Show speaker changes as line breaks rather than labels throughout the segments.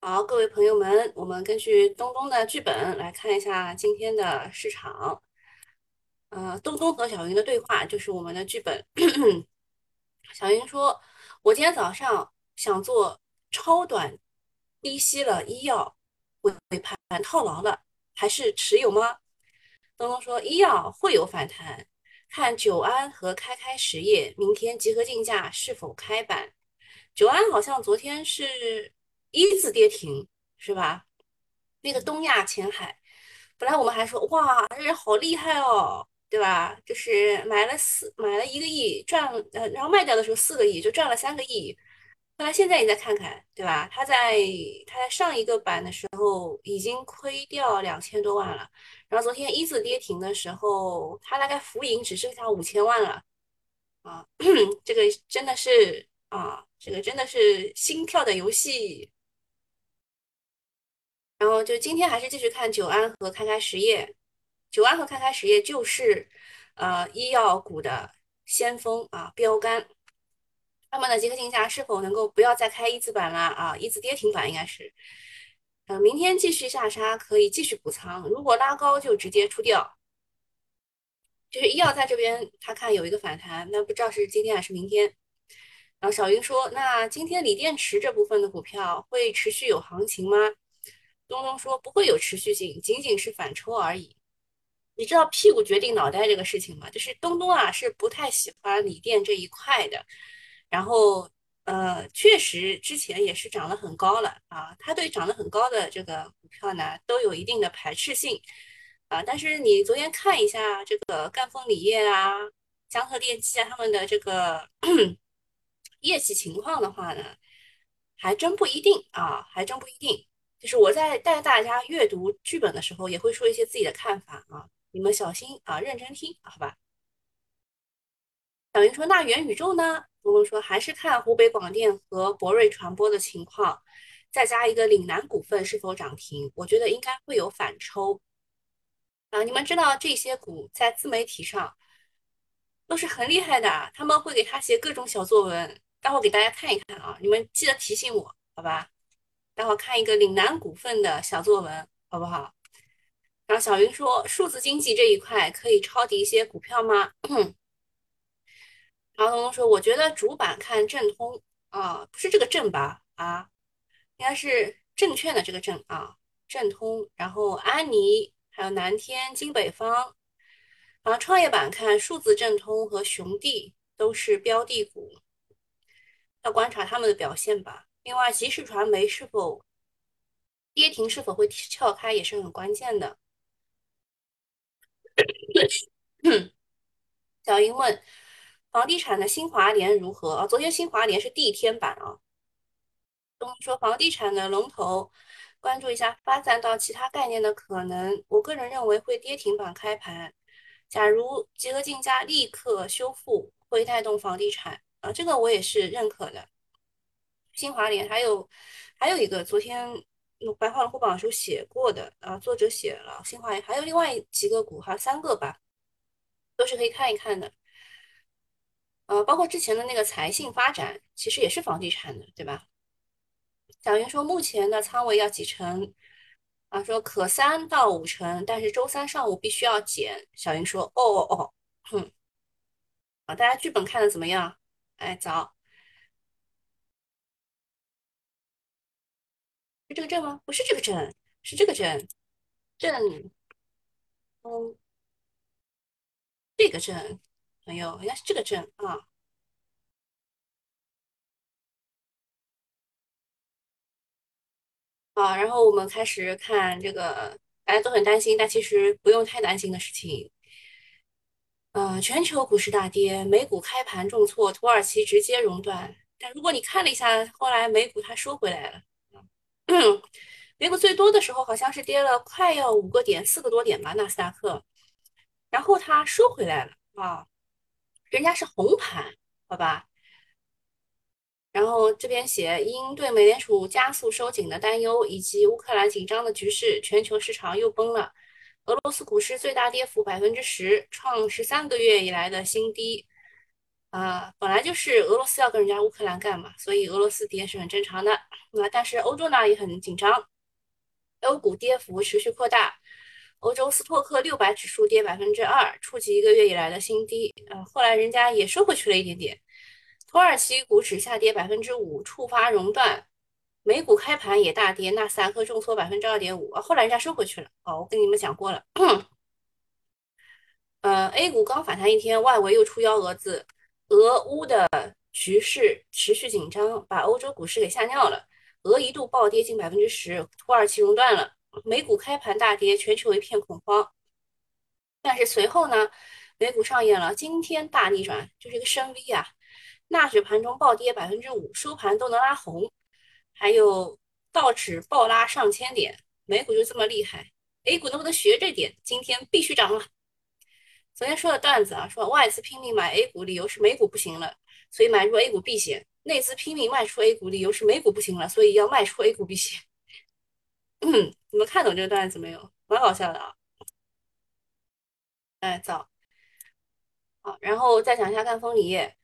好，各位朋友们，我们根据东东的剧本来看一下今天的市场。呃，东东和小云的对话就是我们的剧本。小云说：“我今天早上想做超短低吸了医药，尾盘套牢了，还是持有吗？”东东说：“医药会有反弹，看久安和开开实业明天集合竞价是否开板。久安好像昨天是。”一字跌停是吧？那个东亚前海，本来我们还说哇，这人好厉害哦，对吧？就是买了四买了一个亿赚，呃，然后卖掉的时候四个亿就赚了三个亿。后来现在你再看看，对吧？他在他在上一个板的时候已经亏掉两千多万了，然后昨天一字跌停的时候，他大概浮盈只剩下五千万了啊！这个真的是啊，这个真的是心跳的游戏。然后就今天还是继续看久安和开开实业，久安和开开实业就是呃医药股的先锋啊标杆，他们的集合竞价是否能够不要再开一字板了啊？一字跌停板应该是，呃明天继续下杀可以继续补仓，如果拉高就直接出掉。就是医药在这边他看有一个反弹，那不知道是今天还是明天。然后小云说，那今天锂电池这部分的股票会持续有行情吗？东东说不会有持续性，仅仅是反抽而已。你知道屁股决定脑袋这个事情吗？就是东东啊，是不太喜欢锂电这一块的。然后呃，确实之前也是涨得很高了啊。他对涨得很高的这个股票呢，都有一定的排斥性啊。但是你昨天看一下这个赣锋锂业啊、江河电机啊他们的这个 业绩情况的话呢，还真不一定啊，还真不一定。就是我在带大家阅读剧本的时候，也会说一些自己的看法啊，你们小心啊，认真听，好吧？小云说：“那元宇宙呢？”东东说：“还是看湖北广电和博瑞传播的情况，再加一个岭南股份是否涨停，我觉得应该会有反抽啊。你们知道这些股在自媒体上都是很厉害的，他们会给他写各种小作文，待会给大家看一看啊，你们记得提醒我，好吧？”待会看一个岭南股份的小作文，好不好？然后小云说，数字经济这一块可以抄底一些股票吗？然后东东说，我觉得主板看正通啊，不是这个正吧？啊，应该是证券的这个证啊，正通。然后安妮还有南天、金北方。然后创业板看数字正通和雄地都是标的股，要观察他们的表现吧。另外，即时传媒是否跌停，是否会撬开，也是很关键的。小英问：房地产的新华联如何？啊，昨天新华联是第一天板啊。东说房地产的龙头，关注一下发展到其他概念的可能。我个人认为会跌停板开盘。假如集合竞价立刻修复，会带动房地产啊，这个我也是认可的。新华联还有还有一个，昨天白话龙虎榜时候写过的啊，作者写了新华联，还有另外几个股，哈，三个吧，都是可以看一看的。呃，包括之前的那个财信发展，其实也是房地产的，对吧？小云说目前的仓位要几成？啊，说可三到五成，但是周三上午必须要减。小云说，哦哦哦，哼，啊，大家剧本看的怎么样？哎，早。是这个镇吗？不是这个镇，是这个镇，镇，嗯，这个镇，朋友，应该是这个镇啊。好，然后我们开始看这个，大家都很担心，但其实不用太担心的事情。呃，全球股市大跌，美股开盘重挫，土耳其直接熔断。但如果你看了一下，后来美股它收回来了。美 股最多的时候好像是跌了快要五个点，四个多点吧，纳斯达克，然后它收回来了啊，人家是红盘，好吧？然后这边写，因对美联储加速收紧的担忧，以及乌克兰紧张的局势，全球市场又崩了。俄罗斯股市最大跌幅百分之十，创十三个月以来的新低。啊，本来就是俄罗斯要跟人家乌克兰干嘛，所以俄罗斯跌是很正常的。那但是欧洲呢也很紧张，欧股跌幅持续扩大，欧洲斯托克六百指数跌百分之二，触及一个月以来的新低。呃，后来人家也收回去了一点点。土耳其股指下跌百分之五，触发熔断。美股开盘也大跌，纳斯达克重挫百分之二点五，后来人家收回去了。哦，我跟你们讲过了。呃，A 股刚反弹一天，外围又出幺蛾子，俄乌的局势持续紧张，把欧洲股市给吓尿了。俄一度暴跌近百分之十，土耳其熔断了。美股开盘大跌，全球一片恐慌。但是随后呢，美股上演了惊天大逆转，就是一个深 V 啊！纳指盘中暴跌百分之五，收盘都能拉红。还有道指暴拉上千点，美股就这么厉害，A 股能不能学这点？今天必须涨了。昨天说的段子啊，说外资拼命买 A 股，理由是美股不行了，所以买入 A 股避险；内资拼命卖出 A 股，理由是美股不行了，所以要卖出 A 股避险。你们看懂这个段子没有？蛮搞笑的啊！哎，早。好，然后再讲一下赣锋锂业。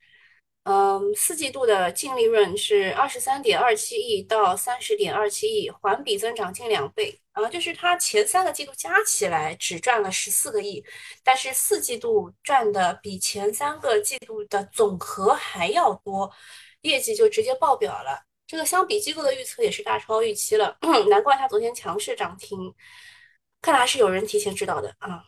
嗯，四季度的净利润是二十三点二七亿到三十点二七亿，环比增长近两倍。啊，就是它前三个季度加起来只赚了十四个亿，但是四季度赚的比前三个季度的总和还要多，业绩就直接爆表了。这个相比机构的预测也是大超预期了，难怪它昨天强势涨停，看来是有人提前知道的啊。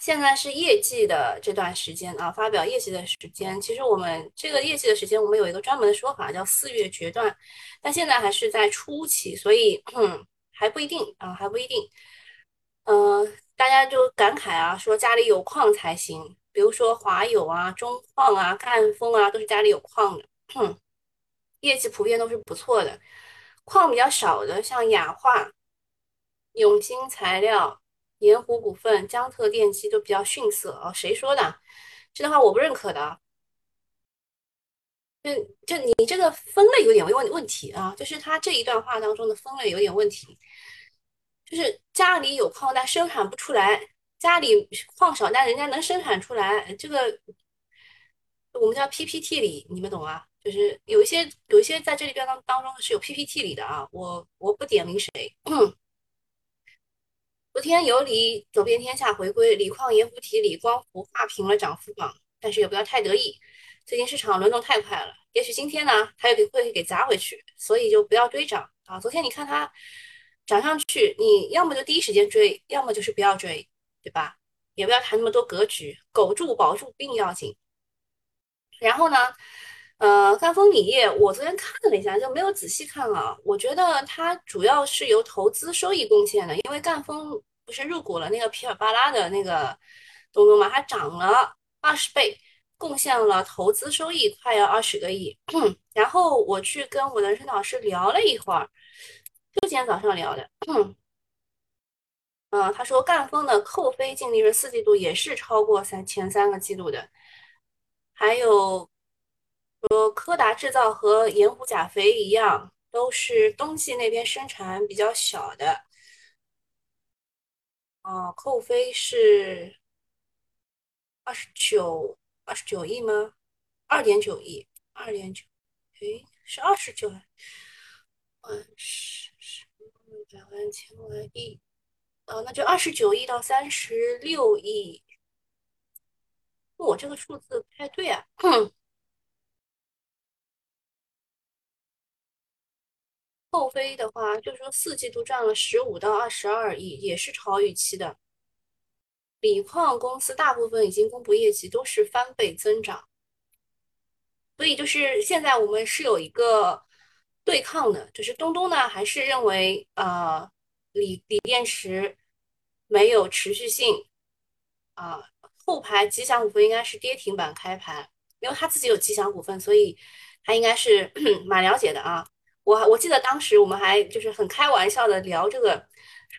现在是业绩的这段时间啊，发表业绩的时间。其实我们这个业绩的时间，我们有一个专门的说法，叫四月决断。但现在还是在初期，所以嗯，还不一定啊，还不一定。嗯，大家就感慨啊，说家里有矿才行。比如说华友啊、中矿啊、赣锋啊，都是家里有矿的，业绩普遍都是不错的。矿比较少的，像雅化、永兴材料。盐湖股份、江特电机都比较逊色啊，谁说的？这段话我不认可的。就就你这个分类有点问问题啊，就是他这一段话当中的分类有点问题。就是家里有矿但生产不出来，家里矿少但人家能生产出来，这个我们叫 PPT 里，你们懂啊？就是有一些有一些在这里边当当中是有 PPT 里的啊，我我不点名谁。昨天有理走遍天下回归，锂矿、盐湖提、锂光伏画平了涨幅榜，但是也不要太得意。最近市场轮动太快了，也许今天呢，它又给会给砸回去，所以就不要追涨啊。昨天你看它涨上去，你要么就第一时间追，要么就是不要追，对吧？也不要谈那么多格局，苟住保住并要紧。然后呢，呃，赣锋锂业，我昨天看了一下，就没有仔细看啊。我觉得它主要是由投资收益贡献的，因为赣锋。不是入股了那个皮尔巴拉的那个东东嘛，它涨了二十倍，贡献了投资收益快要二十个亿。然后我去跟我的人生导师聊了一会儿，就今天早上聊的。嗯，他说赣锋的扣非净利润四季度也是超过三前三个季度的。还有说柯达制造和盐湖钾肥一样，都是冬季那边生产比较小的。哦，扣非是二十九二十九亿吗？二点九亿，二点九，诶，是二十九万十十百万千万亿，哦，那就二十九亿到三十六亿。我这个数字不太对啊。后飞的话，就是说四季度赚了十五到二十二亿，也是超预期的。锂矿公司大部分已经公布业绩，都是翻倍增长。所以就是现在我们是有一个对抗的，就是东东呢还是认为呃锂锂电池没有持续性啊。后排吉祥股份应该是跌停板开盘，因为他自己有吉祥股份，所以他应该是 蛮了解的啊。我我记得当时我们还就是很开玩笑的聊这个，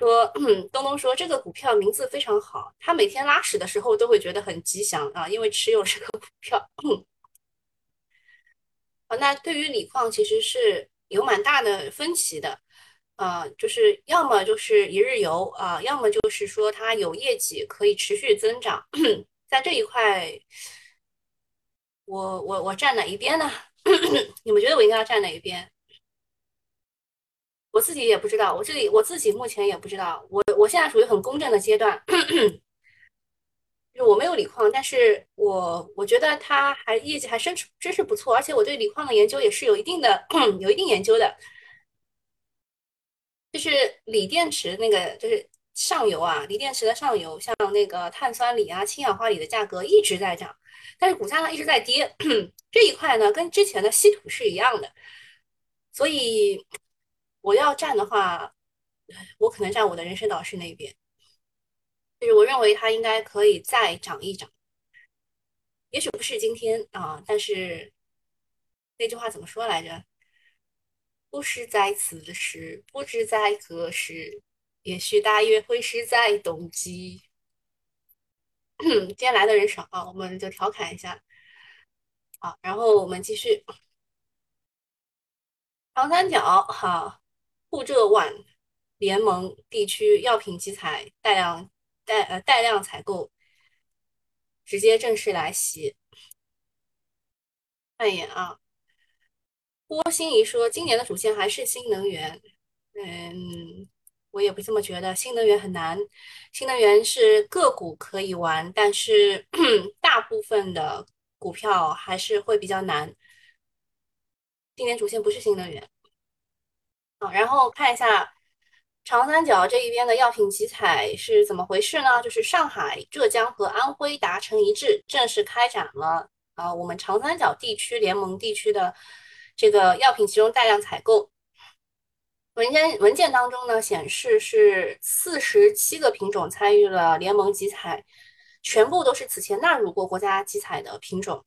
说东东说这个股票名字非常好，他每天拉屎的时候都会觉得很吉祥啊，因为持有这个股票。啊，那对于锂矿其实是有蛮大的分歧的，啊，就是要么就是一日游啊，要么就是说它有业绩可以持续增长，在这一块。我我我站哪一边呢？你们觉得我应该要站哪一边？我自己也不知道，我这里我自己目前也不知道。我我现在属于很公正的阶段，就我没有锂矿，但是我我觉得它还业绩还真真是不错，而且我对锂矿的研究也是有一定的 有一定研究的。就是锂电池那个就是上游啊，锂电池的上游，像那个碳酸锂啊、氢氧化锂的价格一直在涨，但是股价呢一直在跌。这一块呢跟之前的稀土是一样的，所以。我要站的话，我可能站我的人生导师那边，就是我认为他应该可以再涨一涨，也许不是今天啊，但是那句话怎么说来着？不是在此时，不知在何时，也许大约会是在冬季。今天来的人少啊，我们就调侃一下。好，然后我们继续，长三角，好。沪浙皖联盟地区药品集采带量带呃带量采购直接正式来袭。看一眼啊，郭心怡说，今年的主线还是新能源。嗯，我也不这么觉得，新能源很难。新能源是个股可以玩，但是 大部分的股票还是会比较难。今年主线不是新能源。啊，然后看一下长三角这一边的药品集采是怎么回事呢？就是上海、浙江和安徽达成一致，正式开展了啊，我们长三角地区联盟地区的这个药品集中带量采购。文件文件当中呢显示是四十七个品种参与了联盟集采，全部都是此前纳入过国家集采的品种。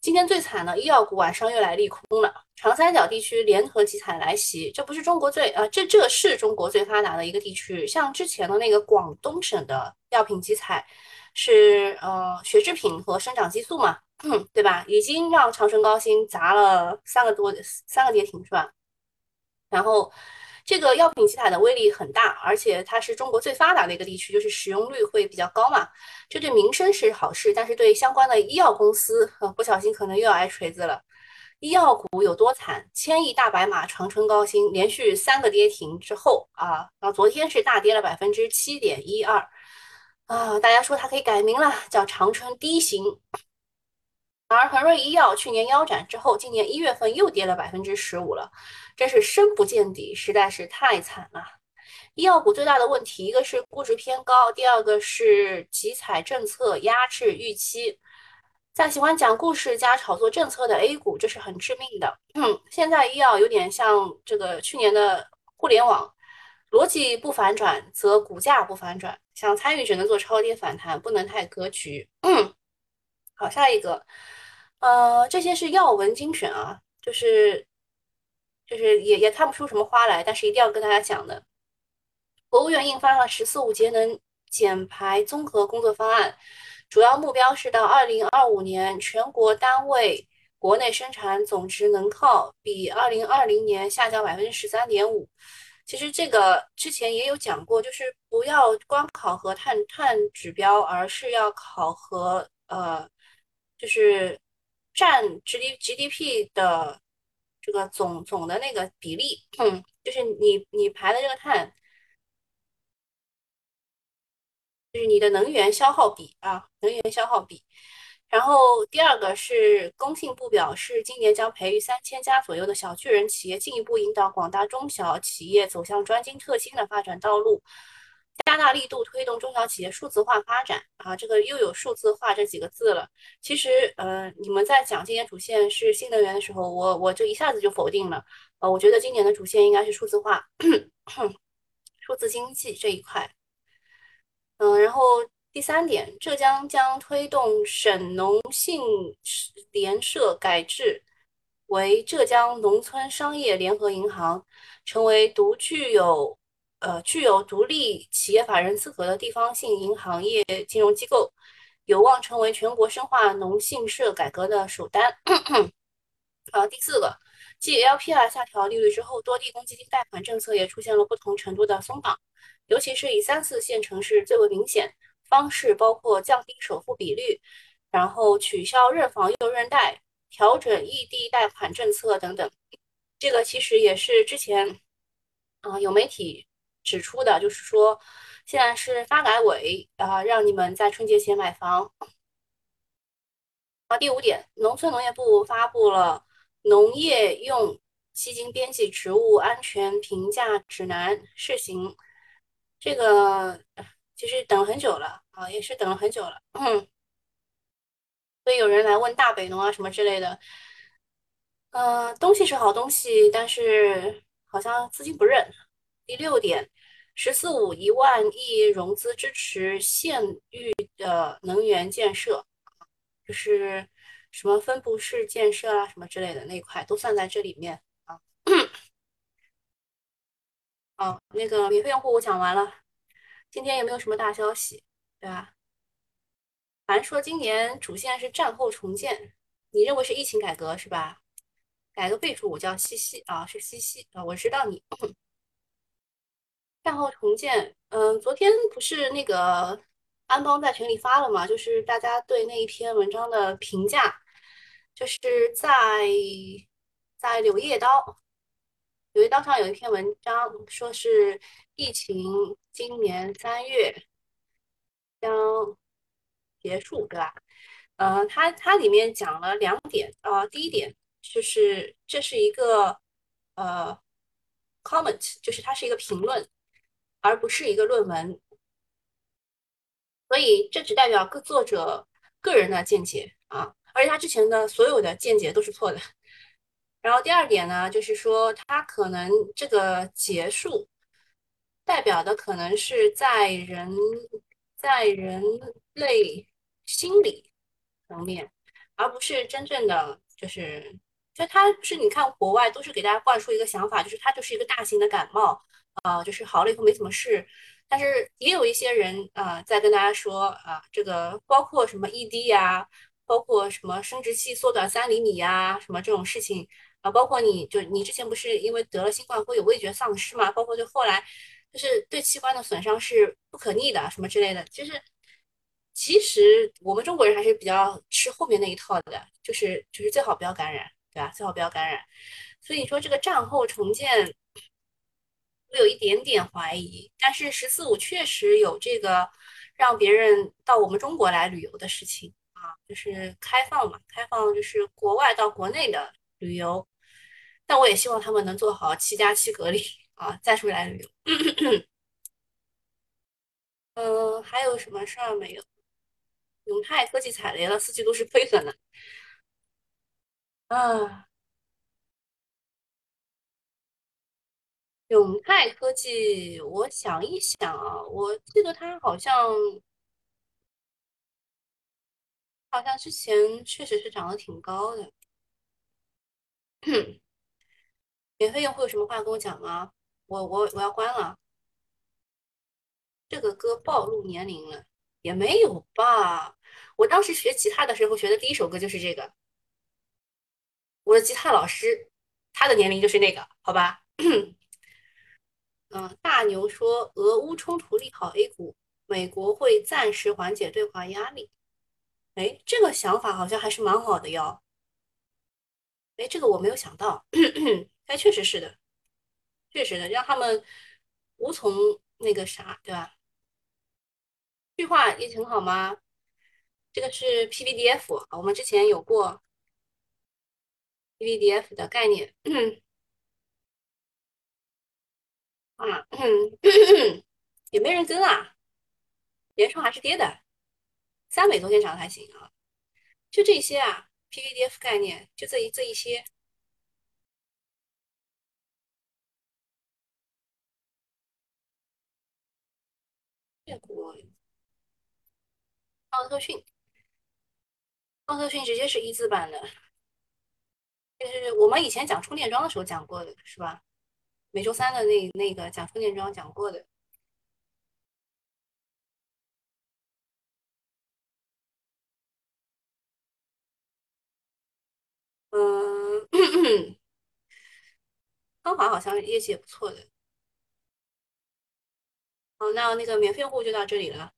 今天最惨的医药股晚上又来利空了，长三角地区联合集采来袭，这不是中国最呃，这这是中国最发达的一个地区。像之前的那个广东省的药品集采，是呃血制品和生长激素嘛，对吧？已经让长春高新砸了三个多三个跌停是吧？然后。这个药品集采的威力很大，而且它是中国最发达的一个地区，就是使用率会比较高嘛。这对民生是好事，但是对相关的医药公司，呃，不小心可能又要挨锤子了。医药股有多惨？千亿大白马长春高新连续三个跌停之后啊，然后昨天是大跌了百分之七点一二啊，大家说它可以改名了，叫长春低型。而恒瑞医药去年腰斩之后，今年一月份又跌了百分之十五了，真是深不见底，实在是太惨了。医药股最大的问题，一个是估值偏高，第二个是集采政策压制预期。在喜欢讲故事加炒作政策的 A 股，这是很致命的。现在医药有点像这个去年的互联网，逻辑不反转，则股价不反转。想参与只能做超跌反弹，不能太格局。嗯，好，下一个。呃，这些是要闻精选啊，就是就是也也看不出什么花来，但是一定要跟大家讲的。国务院印发了“十四五”节能减排综合工作方案，主要目标是到二零二五年，全国单位国内生产总值能耗比二零二零年下降百分之十三点五。其实这个之前也有讲过，就是不要光考核碳碳指标，而是要考核呃，就是。占 G D G D P 的这个总总的那个比例，嗯，就是你你排的这个碳，就是你的能源消耗比啊，能源消耗比。然后第二个是工信部表示，今年将培育三千家左右的小巨人企业，进一步引导广大中小企业走向专精特新的发展道路。加大力度推动中小企业数字化发展啊，这个又有数字化这几个字了。其实，呃，你们在讲今年主线是新能源的时候，我我就一下子就否定了。呃，我觉得今年的主线应该是数字化、数字经济这一块。嗯，然后第三点，浙江将推动省农信联社改制为浙江农村商业联合银行，成为独具有。呃，具有独立企业法人资格的地方性银行业金融机构，有望成为全国深化农信社改革的首单。好，第四个，继 LPR 下调利率之后，多地公积金贷款政策也出现了不同程度的松绑，尤其是以三四线城市最为明显。方式包括降低首付比率，然后取消认房又认贷，调整异地贷款政策等等。这个其实也是之前啊有媒体指出的，就是说现在是发改委啊让你们在春节前买房。啊，第五点，农村农业部发布了农业用基金编辑植物安全评价指南试行。这个其实等了很久了啊，也是等了很久了。所以有人来问大北农啊什么之类的。嗯，东西是好东西，但是好像资金不认。第六点，“十四五”一万亿融资支持县域的能源建设，就是什么分布式建设啊，什么之类的那块都算在这里面啊。哦，那个免费用户我讲完了，今天有没有什么大消息？对吧？凡说今年主线是战后重建，你认为是疫情改革是吧？改个备注，我叫西西啊，是西西啊，我知道你。战后重建，嗯，昨天不是那个安邦在群里发了嘛，就是大家对那一篇文章的评价，就是在在柳叶刀，柳叶刀上有一篇文章，说是疫情今年三月将结束，对吧？嗯，它它里面讲了两点啊，第一点。就是这是一个呃 comment，就是它是一个评论，而不是一个论文，所以这只代表各作者个人的见解啊，而且他之前的所有的见解都是错的。然后第二点呢，就是说他可能这个结束代表的可能是在人在人类心理层面，而不是真正的就是。就他是你看国外都是给大家灌输一个想法，就是它就是一个大型的感冒，啊，就是好了以后没什么事。但是也有一些人啊在跟大家说啊，这个包括什么 ED 呀，包括什么生殖器缩短三厘米呀，什么这种事情啊，包括你就你之前不是因为得了新冠会有味觉丧失嘛，包括就后来就是对器官的损伤是不可逆的什么之类的，就是其实我们中国人还是比较吃后面那一套的，就是就是最好不要感染。对吧？最好不要感染。所以说这个战后重建，我有一点点怀疑。但是“十四五”确实有这个让别人到我们中国来旅游的事情啊，就是开放嘛，开放就是国外到国内的旅游。但我也希望他们能做好七加七隔离啊，再出来旅游。嗯，还有什么事儿没有？永泰科技踩雷了，四季度是亏损的。啊，永泰科技，我想一想啊，我记得它好像好像之前确实是涨得挺高的。免费用户有什么话跟我讲吗？我我我要关了。这个歌暴露年龄了，也没有吧？我当时学吉他的时候学的第一首歌就是这个。我的吉他老师，他的年龄就是那个，好吧？嗯，大牛说，俄乌冲突利好 A 股，美国会暂时缓解对华压力。哎，这个想法好像还是蛮好的哟。哎，这个我没有想到。哎，确实是的，确实的，让他们无从那个啥，对吧？这句话也挺好吗？这个是 PVDF，我们之前有过。PVDF 的概念，啊，也没人跟啊，联创还是跌的，三美昨天涨的还行啊，就这些啊，PVDF 概念就这一这一些，这股奥特迅，奥特迅直接是一字板的。就是我们以前讲充电桩的时候讲过的，是吧？每周三的那那个讲充电桩讲过的。嗯，方华好像业绩也不错的。好，那那个免费用户就到这里了，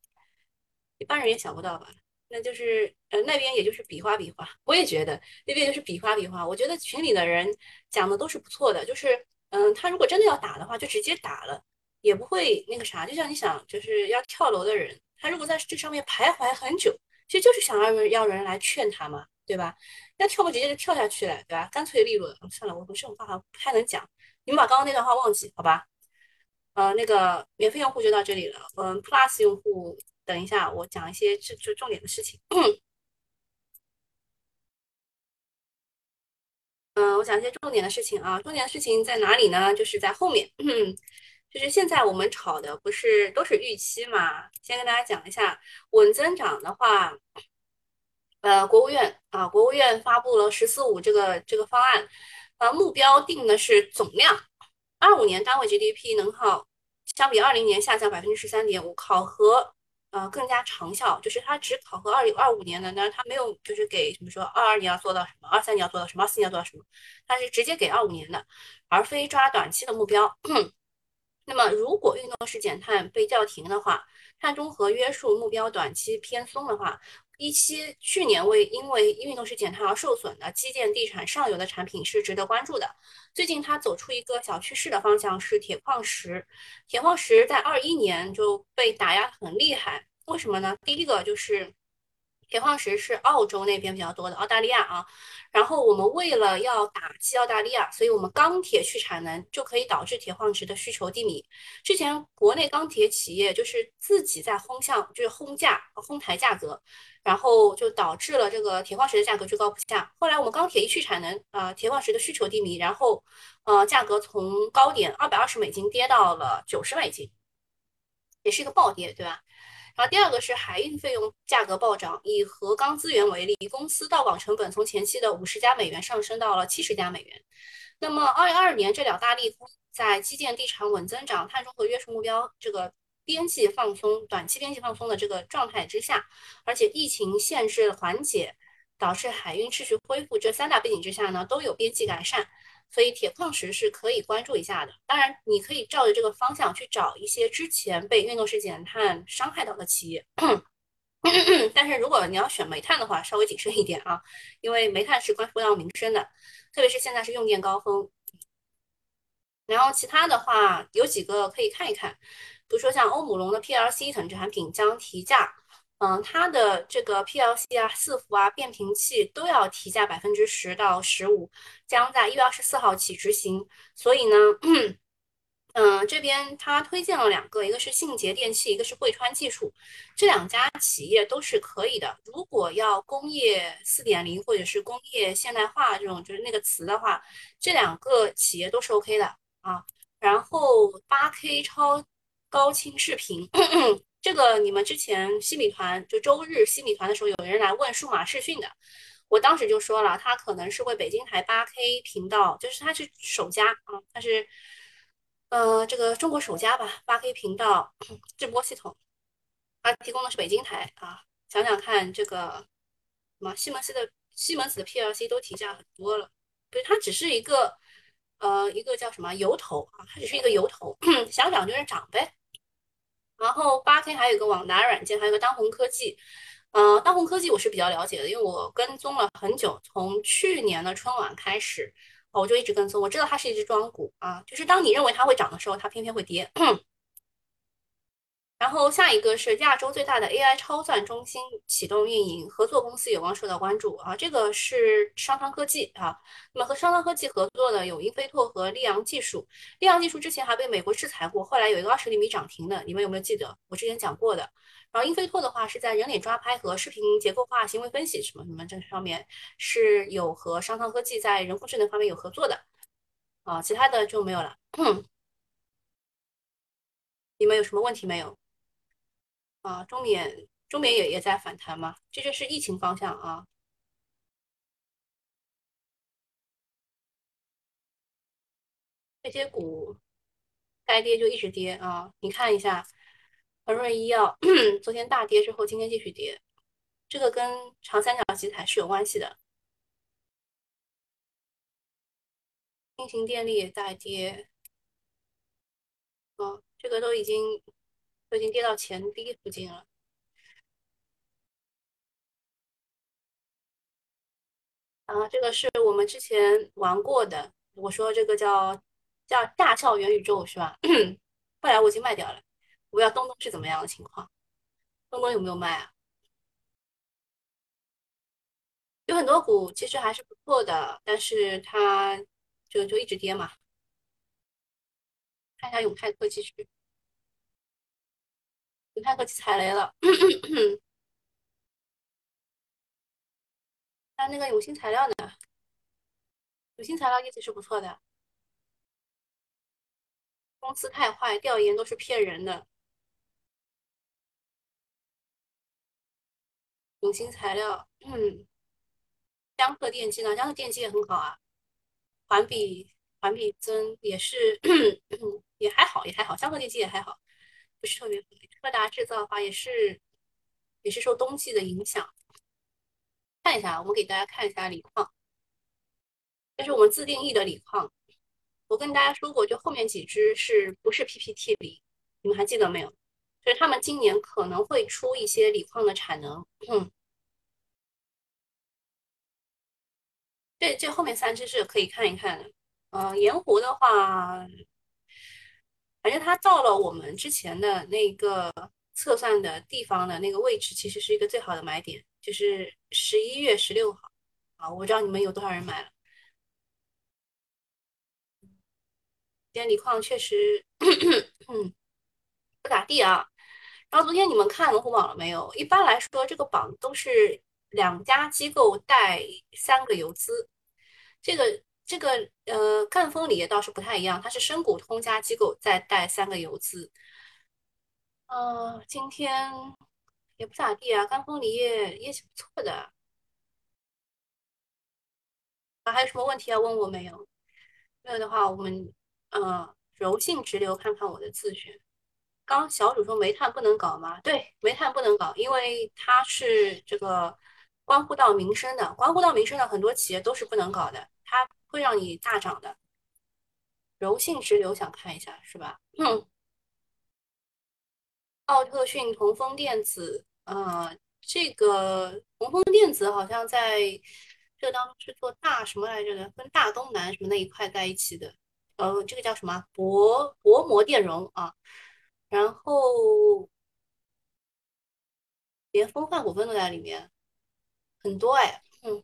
一般人也想不到吧？那就是呃那边也就是比划比划，我也觉得那边就是比划比划。我觉得群里的人讲的都是不错的，就是嗯，他如果真的要打的话，就直接打了，也不会那个啥。就像你想，就是要跳楼的人，他如果在这上面徘徊很久，其实就是想要人要人来劝他嘛，对吧？要跳不直接就跳下去了，对吧？干脆利落。算了，我这种话不太能讲，你们把刚刚那段话忘记好吧？呃，那个免费用户就到这里了，嗯，Plus 用户。等一下，我讲一些就就重点的事情。嗯，我讲一些重点的事情啊。重点的事情在哪里呢？就是在后面。就是现在我们炒的不是都是预期嘛？先跟大家讲一下，稳增长的话，呃，国务院啊，国务院发布了“十四五”这个这个方案，呃，目标定的是总量，二五年单位 GDP 能耗相比二零年下降百分之十三点五，考核。呃，更加长效，就是它只考核二二五年的，但是它没有就是给什么说二二年要做到什么，二三年要做到什么，二四年要做到什么，它是直接给二五年的，而非抓短期的目标。那么，如果运动式减碳被叫停的话，碳中和约束目标短期偏松的话，一期去年为因为运动式减碳而受损的基建、地产上游的产品是值得关注的。最近它走出一个小趋势的方向是铁矿石，铁矿石在二一年就被打压很厉害，为什么呢？第一个就是。铁矿石是澳洲那边比较多的，澳大利亚啊。然后我们为了要打击澳大利亚，所以我们钢铁去产能就可以导致铁矿石的需求低迷。之前国内钢铁企业就是自己在轰向，就是轰价、轰抬价格，然后就导致了这个铁矿石的价格居高不下。后来我们钢铁一去产能，啊，铁矿石的需求低迷，然后呃，价格从高点二百二十美金跌到了九十美金，也是一个暴跌，对吧？然后第二个是海运费用价格暴涨，以河钢资源为例，公司到港成本从前期的五十加美元上升到了七十加美元。那么二零二二年这两大利空在基建、地产稳增长、碳中和约束目标这个边际放松、短期边际放松的这个状态之下，而且疫情限制缓解，导致海运秩序恢复，这三大背景之下呢，都有边际改善。所以铁矿石是可以关注一下的。当然，你可以照着这个方向去找一些之前被运动式减碳伤害到的企业。但是如果你要选煤炭的话，稍微谨慎一点啊，因为煤炭是关乎到民生的，特别是现在是用电高峰。然后其他的话有几个可以看一看，比如说像欧姆龙的 PLC 等产品将提价。嗯，它的这个 PLC 啊、伺服啊、变频器都要提价百分之十到十五，将在一月二十四号起执行。所以呢，嗯，这边他推荐了两个，一个是信捷电器，一个是汇川技术，这两家企业都是可以的。如果要工业四点零或者是工业现代化这种就是那个词的话，这两个企业都是 OK 的啊。然后八 K 超高清视频。这个你们之前西米团就周日西米团的时候，有人来问数码视讯的，我当时就说了，他可能是为北京台八 K 频道，就是他是首家啊，他是呃这个中国首家吧，八 K 频道 直播系统，他提供的是北京台啊。想想看，这个什么西门子的西门子的 PLC 都提价很多了，对，它只是一个呃一个叫什么由头啊，它只是一个由头，想涨就是涨呗。然后八 K 还有一个网达软件，还有个当红科技。呃，当红科技我是比较了解的，因为我跟踪了很久，从去年的春晚开始，我就一直跟踪。我知道它是一只庄股啊，就是当你认为它会涨的时候，它偏偏会跌。然后下一个是亚洲最大的 AI 超算中心启动运营，合作公司有望受到关注啊。这个是商汤科技啊。那么和商汤科技合作的有英飞拓和利昂技术。利昂技术之前还被美国制裁过，后来有一个二十厘米涨停的，你们有没有记得？我之前讲过的。然后英飞拓的话是在人脸抓拍和视频结构化行为分析什么什么这上面是有和商汤科技在人工智能方面有合作的啊。其他的就没有了。你们有什么问题没有？啊，中缅中缅也也在反弹嘛，这就是疫情方向啊。这些股该跌就一直跌啊，你看一下恒瑞医药，昨天大跌之后，今天继续跌，这个跟长三角集采是有关系的。新型电力也在跌，啊，这个都已经。都已经跌到前低附近了。啊，这个是我们之前玩过的，我说这个叫叫大校元宇宙是吧？后来我已经卖掉了，我不知道东东是怎么样的情况，东东有没有卖啊？有很多股其实还是不错的，但是它就就一直跌嘛。看一下永泰科技是，永泰科技踩雷了。那那个永兴材料呢？永兴材料业绩是不错的，公司太坏，调研都是骗人的。永兴材料，嗯，江河电机呢？江河电机也很好啊，环比环比增也是 也还好，也还好，江河电机也还好，不是特别。柯达制造的话也是也是受冬季的影响。看一下，我们给大家看一下锂矿，这是我们自定义的锂矿。我跟大家说过，就后面几只是不是 PPT 锂？你们还记得没有？所以他们今年可能会出一些锂矿的产能。嗯，这这后面三只是可以看一看的。嗯，盐湖的话，反正它到了我们之前的那个测算的地方的那个位置，其实是一个最好的买点。就是十一月十六号啊，我知道你们有多少人买了。今天锂矿确实 嗯不咋地啊。然后昨天你们看龙虎榜了没有？一般来说，这个榜都是两家机构带三个游资。这个这个呃，赣锋锂业倒是不太一样，它是深股通加机构再带三个游资。呃，今天。也不咋地啊，赣锋锂业业绩不错的。啊，还有什么问题要问我没有？没有的话，我们呃柔性直流看看我的自选。刚小主说煤炭不能搞吗？对，煤炭不能搞，因为它是这个关乎到民生的，关乎到民生的很多企业都是不能搞的，它会让你大涨的。柔性直流想看一下是吧？嗯。奥特讯、同风电子。呃，这个同丰电子好像在这个当中是做大什么来着的？跟大东南什么那一块在一起的。呃，这个叫什么？薄薄膜电容啊。然后连风范股份都在里面，很多哎。嗯，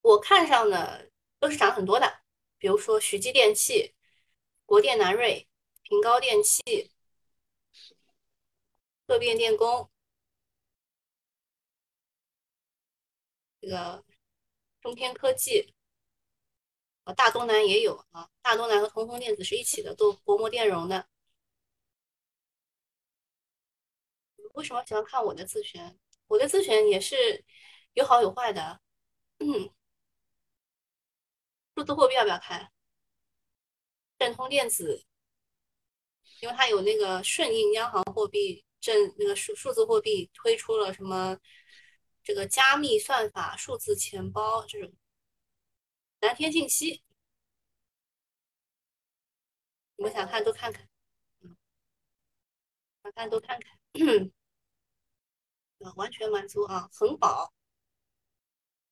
我看上的都是涨很多的，比如说徐基电器、国电南瑞、平高电器。特变电工，这个中天科技，啊，大东南也有啊，大东南和同风电子是一起的，做薄膜电容的。为什么喜欢看我的自选？我的自选也是有好有坏的。嗯，数字货币要不要看？正通电子，因为它有那个顺应央行货币。正那个数数字货币推出了什么？这个加密算法、数字钱包这种。蓝天信息，你们想看都看看，嗯，想看都看看，完全满足啊！恒宝，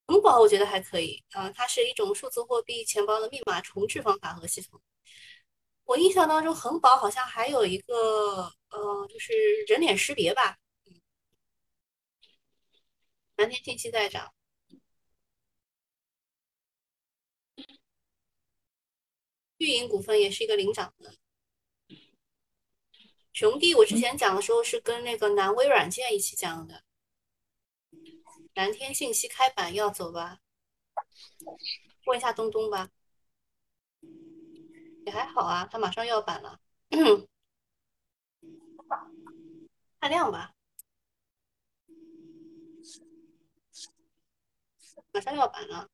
恒宝我觉得还可以啊，它是一种数字货币钱包的密码重置方法和系统。我印象当中，恒宝好像还有一个，呃，就是人脸识别吧。嗯蓝天信息在涨，运营股份也是一个领涨的。熊弟，我之前讲的时候是跟那个南威软件一起讲的。蓝天信息开板要走吧？问一下东东吧。也还好啊，它马上要板了，看量吧，马上要板了，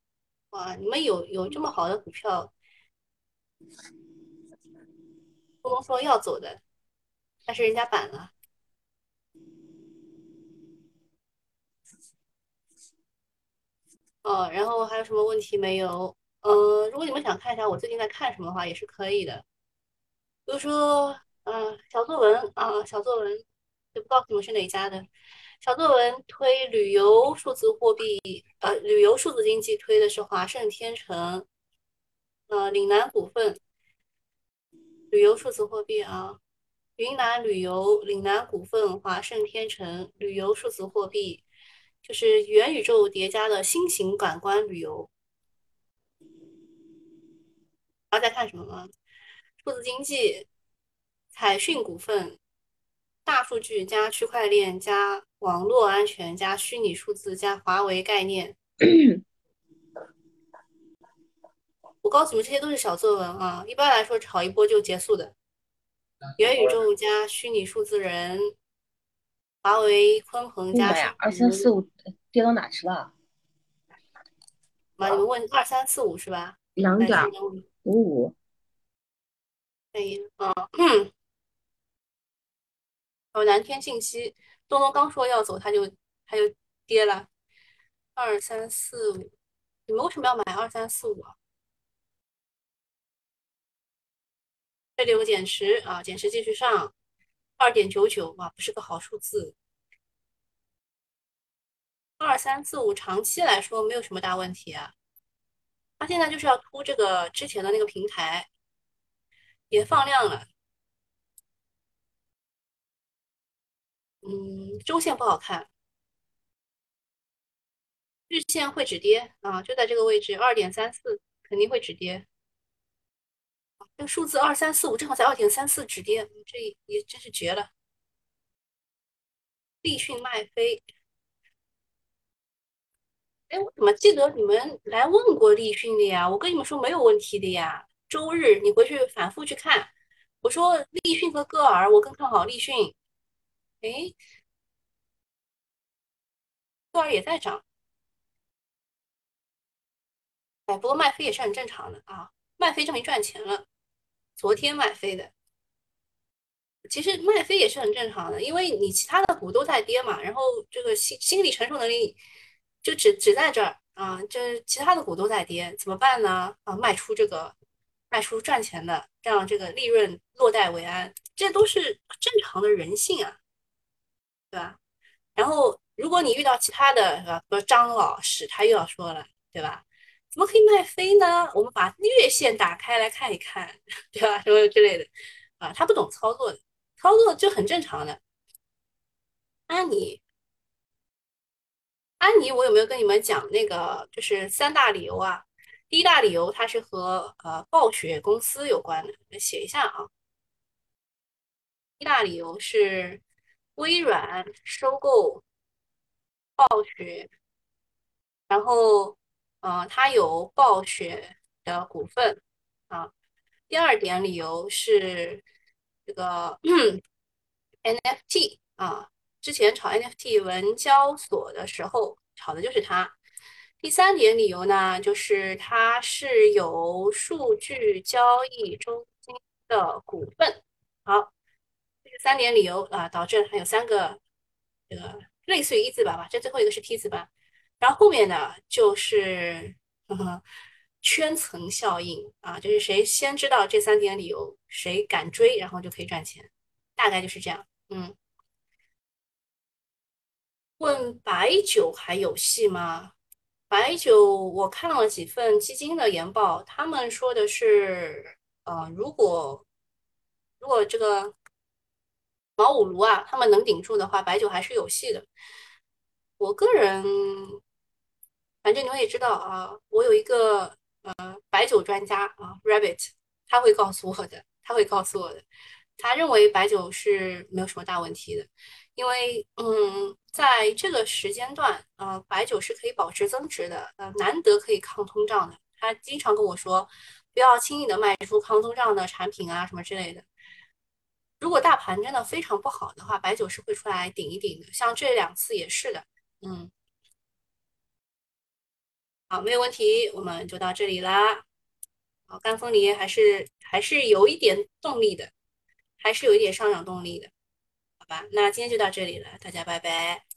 哇，你们有有这么好的股票，不能说要走的，但是人家板了，哦，然后还有什么问题没有？呃，如果你们想看一下我最近在看什么的话，也是可以的。比如说，呃，小作文啊，小作文，就不告诉你们是哪家的。小作文推旅游数字货币，呃，旅游数字经济推的是华盛天成，呃，岭南股份，旅游数字货币啊，云南旅游、岭南股份、华盛天成，旅游数字货币，就是元宇宙叠加的新型感官旅游。然后再看什么吗？数字经济，彩讯股份。大数据加区块链加网络安全加虚拟数字加华为概念，我告诉你们，这些都是小作文啊，一般来说炒一波就结束的。元宇宙加虚拟数字人，华为鲲鹏加
二三四五跌到哪去了？
妈，你们问二三四五是吧？
两点五五。
可以啊。哦，蓝天信息，东东刚说要走，他就他就跌了，二三四五，你们为什么要买二三四五啊？这里有个减持啊，减持继续上，二点九九，哇，不是个好数字。二三四五长期来说没有什么大问题啊，它现在就是要突这个之前的那个平台，也放量了。嗯，周线不好看，日线会止跌啊，就在这个位置，二点三四肯定会止跌。数字二三四五正好在二点三四止跌，这也真是绝了。立讯卖飞，哎，我怎么记得你们来问过立讯的呀？我跟你们说没有问题的呀。周日你回去反复去看，我说立讯和歌尔，我更看好立讯。哎，歌尔也在涨，哎，不过卖飞也是很正常的啊，卖飞证明赚钱了。昨天卖飞的，其实卖飞也是很正常的，因为你其他的股都在跌嘛，然后这个心心理承受能力就只只在这儿啊，这其他的股都在跌，怎么办呢？啊，卖出这个，卖出赚钱的，让这个利润落袋为安，这都是正常的人性啊。对吧？然后如果你遇到其他的，是吧？比如张老师，他又要说了，对吧？怎么可以卖飞呢？我们把月线打开来看一看，对吧？什么之类的，啊，他不懂操作的，操作就很正常的。安妮，安妮，我有没有跟你们讲那个？就是三大理由啊。第一大理由，它是和呃暴雪公司有关的，写一下啊。一大理由是。微软收购暴雪，然后，呃，它有暴雪的股份啊。第二点理由是这个 NFT 啊，之前炒 NFT 文交所的时候炒的就是它。第三点理由呢，就是它是有数据交易中心的股份。好。这是三点理由啊，导致还有三个这个类似于一字板吧，这最后一个是 T 字板，然后后面呢就是圈层效应啊，就是谁先知道这三点理由，谁敢追，然后就可以赚钱，大概就是这样。嗯，问白酒还有戏吗？白酒我看了几份基金的研报，他们说的是，呃，如果如果这个。毛五炉啊，他们能顶住的话，白酒还是有戏的。我个人，反正你们也知道啊，我有一个呃白酒专家啊，Rabbit，他会告诉我的，他会告诉我的，他认为白酒是没有什么大问题的，因为嗯，在这个时间段，呃，白酒是可以保持增值的，呃，难得可以抗通胀的。他经常跟我说，不要轻易的卖出抗通胀的产品啊，什么之类的。如果大盘真的非常不好的话，白酒是会出来顶一顶的，像这两次也是的。嗯，好，没有问题，我们就到这里啦。好，干风梨还是还是有一点动力的，还是有一点上涨动力的，好吧？那今天就到这里了，大家拜拜。